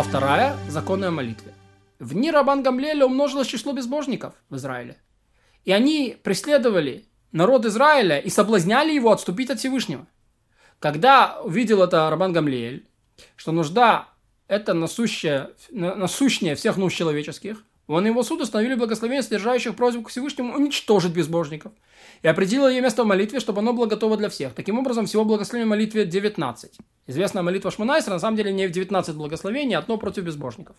Глава вторая. Законы о молитве. В дни Рабан Гамлеля умножилось число безбожников в Израиле. И они преследовали народ Израиля и соблазняли его отступить от Всевышнего. Когда увидел это Рабан Гамлеэль, что нужда – это насущая, насущнее всех нужд человеческих, он и его суд установили благословение, содержащих просьбу к Всевышнему уничтожить безбожников. И определил ее место в молитве, чтобы оно было готово для всех. Таким образом, всего благословения молитве 19. Известная молитва Шманайсера, на самом деле, не в 19 благословений, а одно против безбожников.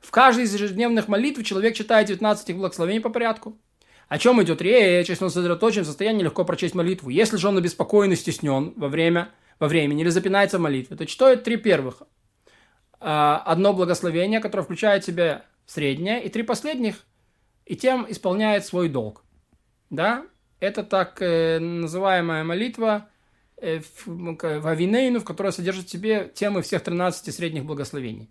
В каждой из ежедневных молитв человек читает 19 благословений по порядку. О чем идет речь, если он сосредоточен в состоянии легко прочесть молитву? Если же он обеспокоен и стеснен во время, во времени или запинается в молитве, то читает три первых. А, одно благословение, которое включает в себя среднее, и три последних, и тем исполняет свой долг. Да? Это так э, называемая молитва э, в Авинейну, в которой содержит в себе темы всех 13 средних благословений.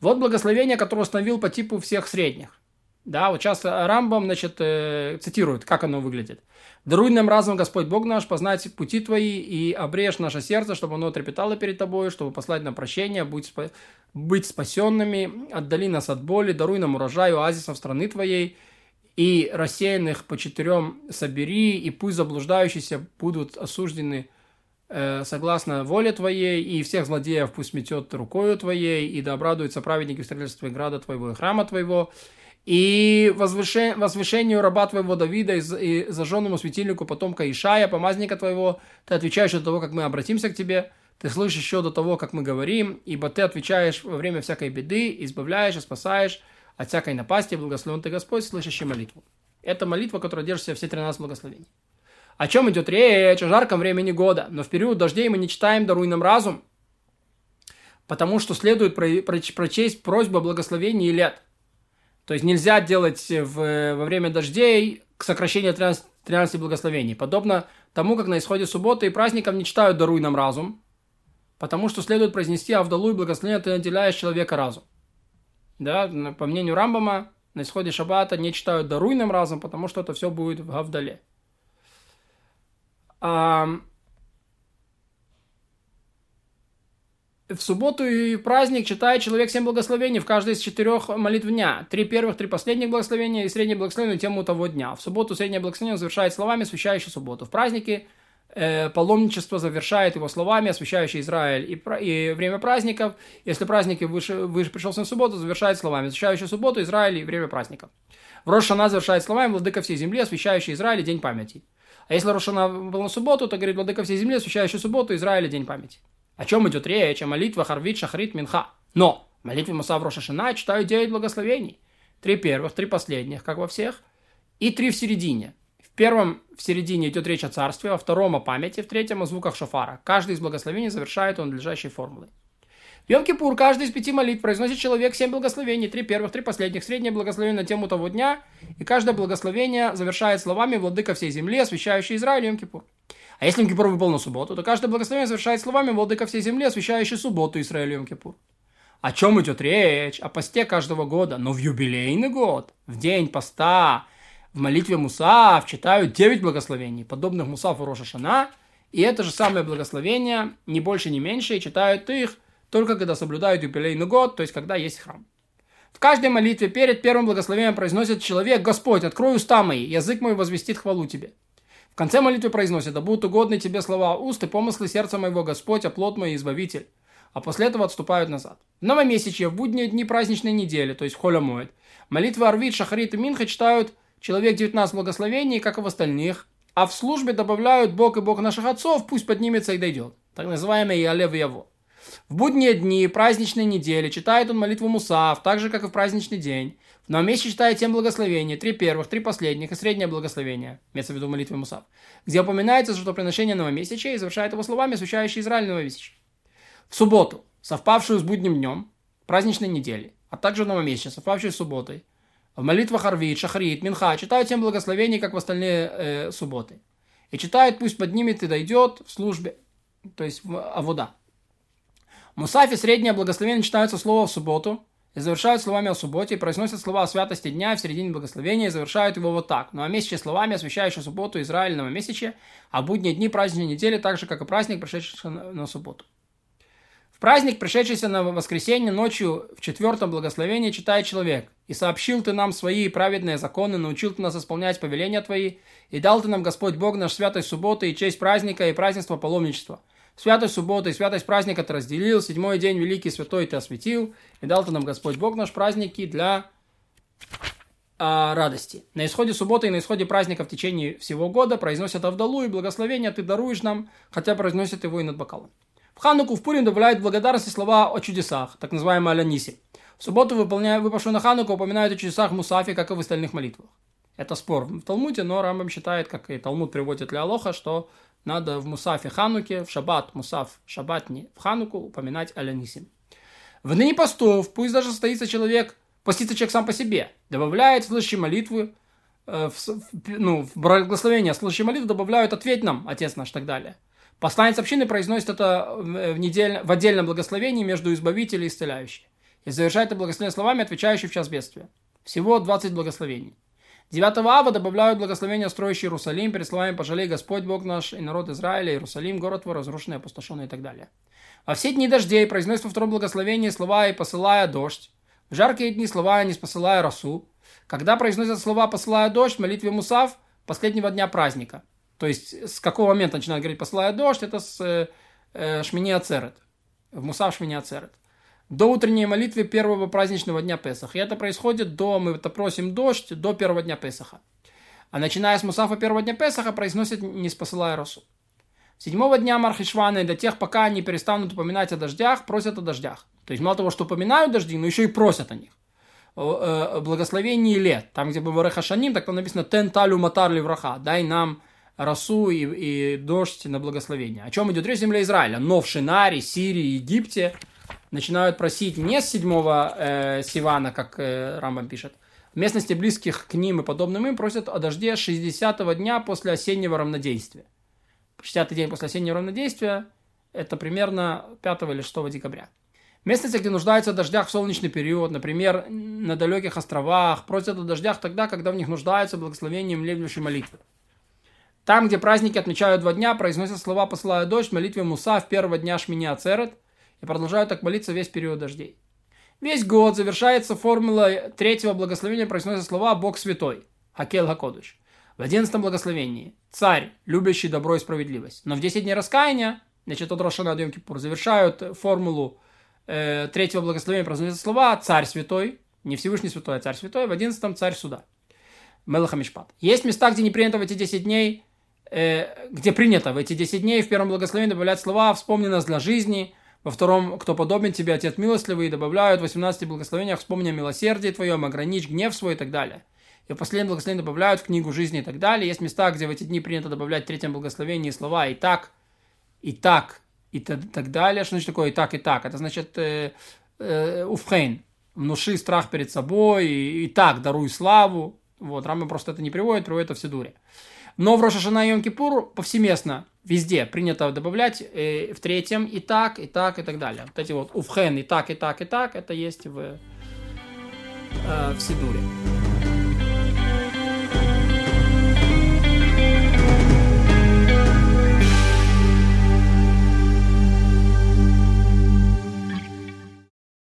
Вот благословение, которое установил по типу всех средних. Да, вот сейчас Рамбам, значит, э, цитирует, как оно выглядит. «Даруй нам разум, Господь Бог наш, познать пути Твои и обрежь наше сердце, чтобы оно трепетало перед Тобой, чтобы послать нам прощение, быть, спа- быть спасенными, отдали нас от боли, даруй нам урожай оазисов страны Твоей, и рассеянных по четырем собери, и пусть заблуждающиеся будут осуждены э, согласно воле Твоей, и всех злодеев пусть метет рукою Твоей, и да обрадуются праведники в строительстве града Твоего и храма Твоего, и возвышению, возвышению раба твоего Давида и, и зажженному светильнику потомка Ишая, помазника твоего, ты отвечаешь до того, как мы обратимся к тебе, ты слышишь еще до того, как мы говорим, ибо ты отвечаешь во время всякой беды, избавляешь и спасаешь от всякой напасти, благословен ты Господь, слышащий молитву. Это молитва, которая держит все 13 благословений. О чем идет речь? О жарком времени года. Но в период дождей мы не читаем «Даруй нам разум», потому что следует прочесть просьбу о благословении лет – то есть нельзя делать в, во время дождей к сокращению 13, 13 благословений. Подобно тому, как на исходе субботы и праздников не читают «Даруй нам разум», потому что следует произнести «Авдалу и благословение ты наделяешь человека разум». Да, по мнению Рамбама, на исходе шаббата не читают «Даруй нам разум», потому что это все будет в Гавдале. В субботу и праздник читает человек семь благословений в каждой из четырех молитв дня. Три первых, три последних благословения и среднее благословение тему того дня. В субботу среднее благословение завершает словами, освящающие субботу. В празднике э, паломничество завершает его словами, освящающие Израиль и, и время праздников. Если праздники выше, выше пришел на субботу, завершает словами, освящающие субботу, Израиль и время праздников. В Рошана завершает словами «Владыка всей земли, освящающий Израиль и день памяти». А если Рошана был на субботу, то говорит «Владыка всей земли, освящающий субботу, Израиль и день памяти». О чем идет речь? О молитве Харвит, Шахрит, Минха. Но в молитве Муса в Рошашина читаю 9 благословений. Три первых, три последних, как во всех, и три в середине. В первом в середине идет речь о царстве, во втором о памяти, в третьем о звуках шофара. Каждый из благословений завершает он надлежащей формулой. В Йом-Кипур каждый из пяти молитв произносит человек семь благословений, три первых, три последних, среднее благословение на тему того дня, и каждое благословение завершает словами «Владыка всей земли, освящающий Израиль Йом-Кипур». А если Йом-Кипур выпал на субботу, то каждое благословение завершает словами «Владыка всей земли, освящающий субботу Израилю Йом-Кипур». О чем идет речь? О посте каждого года. Но в юбилейный год, в день поста, в молитве Мусав читают 9 благословений, подобных Мусав и Рошашана, и это же самое благословение, не больше, не меньше, и читают их только когда соблюдают юбилейный год, то есть когда есть храм. В каждой молитве перед первым благословением произносит человек «Господь, открой уста мои, язык мой возвестит хвалу тебе». В конце молитвы произносит «Да будут угодны тебе слова уст и помыслы сердца моего Господь, оплот мой избавитель». А после этого отступают назад. В новомесячье, в будние дни праздничной недели, то есть холя моет, молитвы Арвит, Шахарит и Минха читают человек 19 благословений, как и в остальных, а в службе добавляют Бог и Бог наших отцов, пусть поднимется и дойдет. Так называемый Ялев Яво. В будние дни, праздничной недели читает он молитву Мусав, так же, как и в праздничный день. В новом месяце читает семь благословений, три первых, три последних и среднее благословение, имеется в виду молитвы Мусав, где упоминается жертвоприношение новомесячия и завершает его словами, освящающие Израиль новомесячие. В субботу, совпавшую с будним днем, праздничной недели, а также в новомесячие, совпавшую с субботой, в молитвах Арвит, Шахрит, Минха читают семь благословений, как в остальные э, субботы. И читает, пусть поднимет и дойдет в службе, то есть в Авода. Мусафи среднее благословение начинаются слова в субботу и завершают словами о субботе, и произносят слова о святости дня в середине благословения и завершают его вот так. Ну а месячие словами, освящающие субботу Израиль новомесячие, а будние дни праздничной недели, так же, как и праздник, прошедший на субботу. В праздник, пришедшийся на воскресенье ночью в четвертом благословении, читает человек. «И сообщил ты нам свои праведные законы, научил ты нас исполнять повеления твои, и дал ты нам Господь Бог наш святой субботы и честь праздника и празднества паломничества. Святость субботы и святость праздника ты разделил, седьмой день великий святой ты осветил, и дал ты нам Господь Бог наш праздники для а, радости. На исходе субботы и на исходе праздника в течение всего года произносят Авдалу и благословение ты даруешь нам, хотя произносят его и над бокалом. В Хануку в Пурим добавляют благодарности слова о чудесах, так называемые Аляниси. В субботу, выполняя, выпавшую на Хануку, упоминают о чудесах Мусафи, как и в остальных молитвах. Это спор в Талмуде, но Рамбам считает, как и Талмуд приводит для Алоха, что надо в Мусафе Хануке, в Шаббат, Мусаф, Шаббатни, в Хануку упоминать Алянисим. В ныне постов, пусть даже состоится человек, постится человек сам по себе, добавляет слышащие молитвы, э, в, ну, в благословение слышащие молитвы добавляют «Ответь нам, Отец наш» и так далее. Посланец общины произносит это в, недель, в отдельном благословении между избавителем и исцеляющим. И завершает это благословение словами, отвечающий в час бедствия. Всего 20 благословений. 9 ава добавляют благословение строящий Иерусалим перед словами «Пожалей Господь Бог наш и народ Израиля, Иерусалим, город твой, разрушенный, опустошенный» и так далее. Во все дни дождей произносят во втором благословении слова «и посылая дождь». В жаркие дни слова «не посылая росу». Когда произносят слова «посылая дождь» в молитве Мусав последнего дня праздника. То есть с какого момента начинают говорить «посылая дождь» это с э, э, Шмини Ацерет. В Мусав Шмини Ацерет до утренней молитвы первого праздничного дня Песаха. И это происходит до, мы это просим дождь, до первого дня Песаха. А начиная с Мусафа первого дня Песаха произносит не спосылая росу. Седьмого дня Мархишвана и до тех, пока они перестанут упоминать о дождях, просят о дождях. То есть мало того, что упоминают дожди, но еще и просят о них. О, благословении лет. Там, где было Рехашаним, так там написано «Тен талю матар враха». Дай нам росу и, и дождь на благословение. О чем идет речь земля Израиля? Но в Шинаре, Сирии, Египте – начинают просить не с седьмого э, Сивана, как э, Рамбам пишет, в местности близких к ним и подобным им просят о дожде 60-го дня после осеннего равнодействия. 60-й день после осеннего равнодействия – это примерно 5 или 6 декабря. Местности, где нуждаются в дождях в солнечный период, например, на далеких островах, просят о дождях тогда, когда в них нуждаются благословением левнющей молитвы. Там, где праздники отмечают два дня, произносят слова «посылая дождь» в молитве Муса в первого дня Шмини Ацерет – и продолжают так молиться весь период дождей. Весь год завершается формула третьего благословения, произносятся слова «Бог святой» – Хакел Хакодыш. В одиннадцатом благословении – «Царь, любящий добро и справедливость». Но в десять дней раскаяния, значит, от Рошана до Кипур, завершают формулу э, третьего благословения, произносятся слова «Царь святой», не Всевышний святой, а Царь святой, в одиннадцатом «Царь суда». Мелахамишпат. Есть места, где не принято в эти 10 дней, э, где принято в эти 10 дней в первом благословении добавлять слова «Вспомни нас для жизни», во втором, кто подобен тебе, Отец милостливый, и добавляют в 18 благословениях, вспомни о милосердии твоем, ограничь гнев свой и так далее. И в последнем благословении добавляют в книгу жизни и так далее. Есть места, где в эти дни принято добавлять в третьем благословении слова «и так», «и так», и так далее. Что значит такое «и так», «и так»? Это значит э, э, «уфхейн», «внуши страх перед собой», и, «и так, даруй славу». Вот, Рама просто это не приводит, приводит это в Сидуре. Но в Рошашана и Йом-Кипур повсеместно везде принято добавлять э, в третьем и так, и так, и так далее. Вот эти вот уфхен и так, и так, и так, это есть в, э, в Сидуре.